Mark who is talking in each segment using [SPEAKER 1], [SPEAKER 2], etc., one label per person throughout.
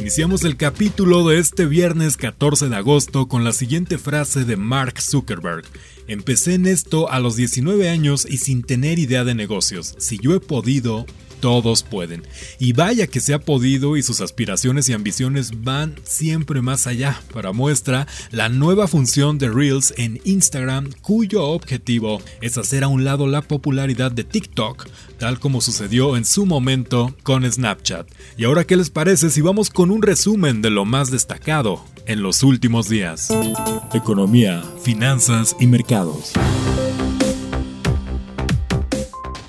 [SPEAKER 1] Iniciamos el capítulo de este viernes 14 de agosto con la siguiente frase de Mark Zuckerberg. Empecé en esto a los 19 años y sin tener idea de negocios. Si yo he podido, todos pueden. Y vaya que se ha podido y sus aspiraciones y ambiciones van siempre más allá. Para muestra, la nueva función de Reels en Instagram, cuyo objetivo es hacer a un lado la popularidad de TikTok, tal como sucedió en su momento con Snapchat. Y ahora, ¿qué les parece si vamos con un resumen de lo más destacado en los últimos días? Economía, finanzas y mercados.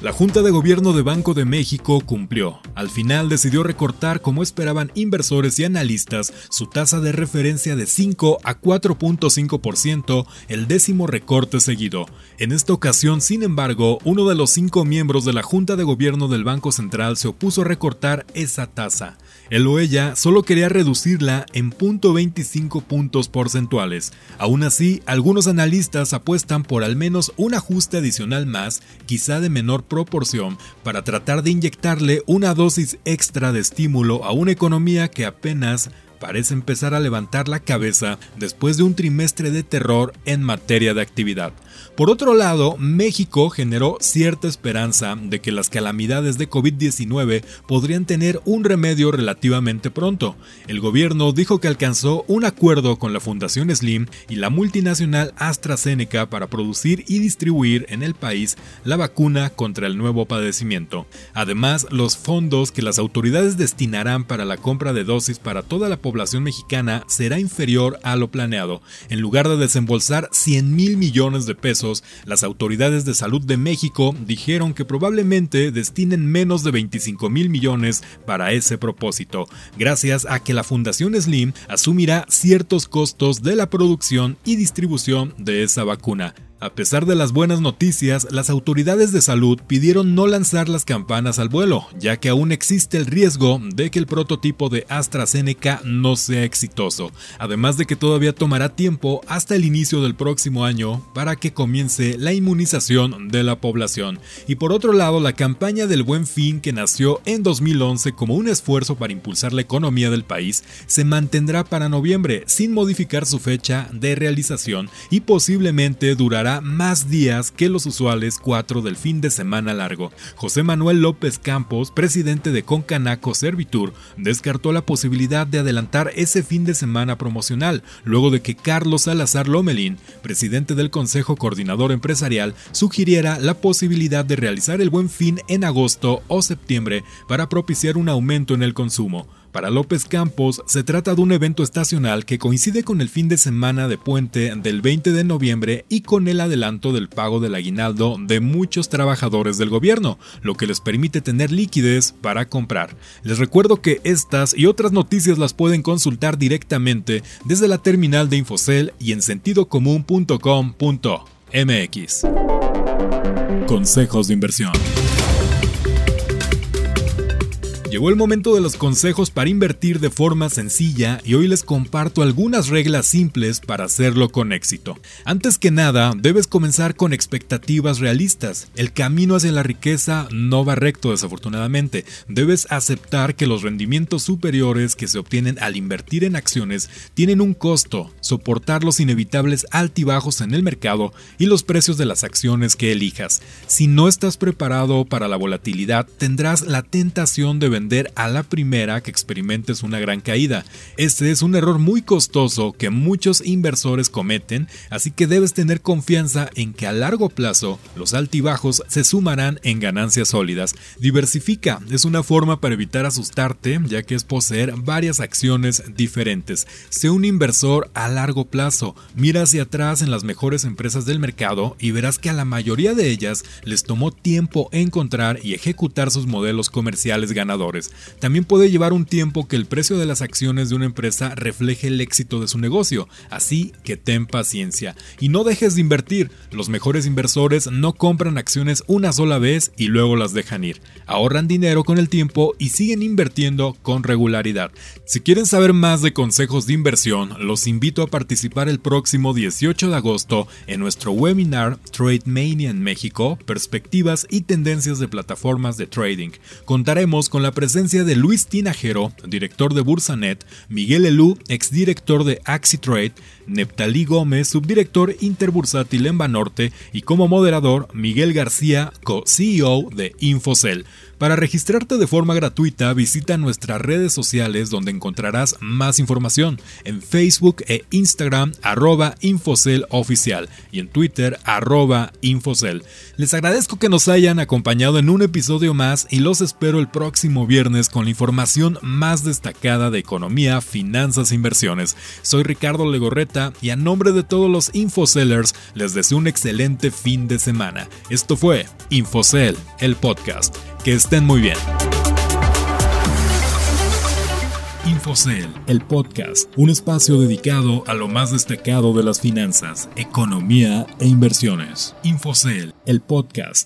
[SPEAKER 1] La Junta de Gobierno de Banco de México cumplió. Al final decidió recortar, como esperaban inversores y analistas, su tasa de referencia de 5 a 4.5%, el décimo recorte seguido. En esta ocasión, sin embargo, uno de los cinco miembros de la Junta de Gobierno del Banco Central se opuso a recortar esa tasa. El o ella solo quería reducirla en 0.25 puntos porcentuales. Aún así, algunos analistas apuestan por al menos un ajuste adicional más, quizá de menor proporción, para tratar de inyectarle una dosis extra de estímulo a una economía que apenas parece empezar a levantar la cabeza después de un trimestre de terror en materia de actividad. Por otro lado, México generó cierta esperanza de que las calamidades de COVID-19 podrían tener un remedio relativamente pronto. El gobierno dijo que alcanzó un acuerdo con la Fundación Slim y la multinacional AstraZeneca para producir y distribuir en el país la vacuna contra el nuevo padecimiento. Además, los fondos que las autoridades destinarán para la compra de dosis para toda la población mexicana será inferior a lo planeado. En lugar de desembolsar 100 mil millones de pesos, las autoridades de salud de México dijeron que probablemente destinen menos de 25 mil millones para ese propósito, gracias a que la Fundación Slim asumirá ciertos costos de la producción y distribución de esa vacuna. A pesar de las buenas noticias, las autoridades de salud pidieron no lanzar las campanas al vuelo, ya que aún existe el riesgo de que el prototipo de AstraZeneca no sea exitoso, además de que todavía tomará tiempo hasta el inicio del próximo año para que comience la inmunización de la población. Y por otro lado, la campaña del Buen Fin que nació en 2011 como un esfuerzo para impulsar la economía del país, se mantendrá para noviembre sin modificar su fecha de realización y posiblemente durará más días que los usuales cuatro del fin de semana largo. José Manuel López Campos, presidente de Concanaco Servitur, descartó la posibilidad de adelantar ese fin de semana promocional, luego de que Carlos Salazar Lomelín, presidente del Consejo Coordinador Empresarial, sugiriera la posibilidad de realizar el buen fin en agosto o septiembre para propiciar un aumento en el consumo. Para López Campos se trata de un evento estacional que coincide con el fin de semana de puente del 20 de noviembre y con el adelanto del pago del aguinaldo de muchos trabajadores del gobierno, lo que les permite tener liquidez para comprar. Les recuerdo que estas y otras noticias las pueden consultar directamente desde la terminal de Infocel y en sentidocomún.com.mx. Consejos de inversión. Llegó el momento de los consejos para invertir de forma sencilla y hoy les comparto algunas reglas simples para hacerlo con éxito. Antes que nada, debes comenzar con expectativas realistas. El camino hacia la riqueza no va recto desafortunadamente. Debes aceptar que los rendimientos superiores que se obtienen al invertir en acciones tienen un costo, soportar los inevitables altibajos en el mercado y los precios de las acciones que elijas. Si no estás preparado para la volatilidad, tendrás la tentación de a la primera que experimentes una gran caída. Este es un error muy costoso que muchos inversores cometen, así que debes tener confianza en que a largo plazo los altibajos se sumarán en ganancias sólidas. Diversifica es una forma para evitar asustarte, ya que es poseer varias acciones diferentes. Sé un inversor a largo plazo, mira hacia atrás en las mejores empresas del mercado y verás que a la mayoría de ellas les tomó tiempo encontrar y ejecutar sus modelos comerciales ganadores También puede llevar un tiempo que el precio de las acciones de una empresa refleje el éxito de su negocio, así que ten paciencia y no dejes de invertir. Los mejores inversores no compran acciones una sola vez y luego las dejan ir. Ahorran dinero con el tiempo y siguen invirtiendo con regularidad. Si quieren saber más de consejos de inversión, los invito a participar el próximo 18 de agosto en nuestro webinar Trade Mania en México, perspectivas y tendencias de plataformas de trading. Contaremos con la presencia de Luis Tinajero, director de Bursanet, Miguel Elú, exdirector de AxiTrade, Neptalí Gómez, subdirector interbursátil en Banorte y como moderador Miguel García, co-CEO de Infocel. Para registrarte de forma gratuita, visita nuestras redes sociales donde encontrarás más información en Facebook e Instagram arroba Infocel oficial y en Twitter arroba Infocel. Les agradezco que nos hayan acompañado en un episodio más y los espero el próximo viernes con la información más destacada de economía, finanzas e inversiones. Soy Ricardo Legorreta y a nombre de todos los Infocellers les deseo un excelente fin de semana. Esto fue Infocel, el podcast. Que estén muy bien. Infocel, el podcast, un espacio dedicado a lo más destacado de las finanzas, economía e inversiones. Infocel, el podcast.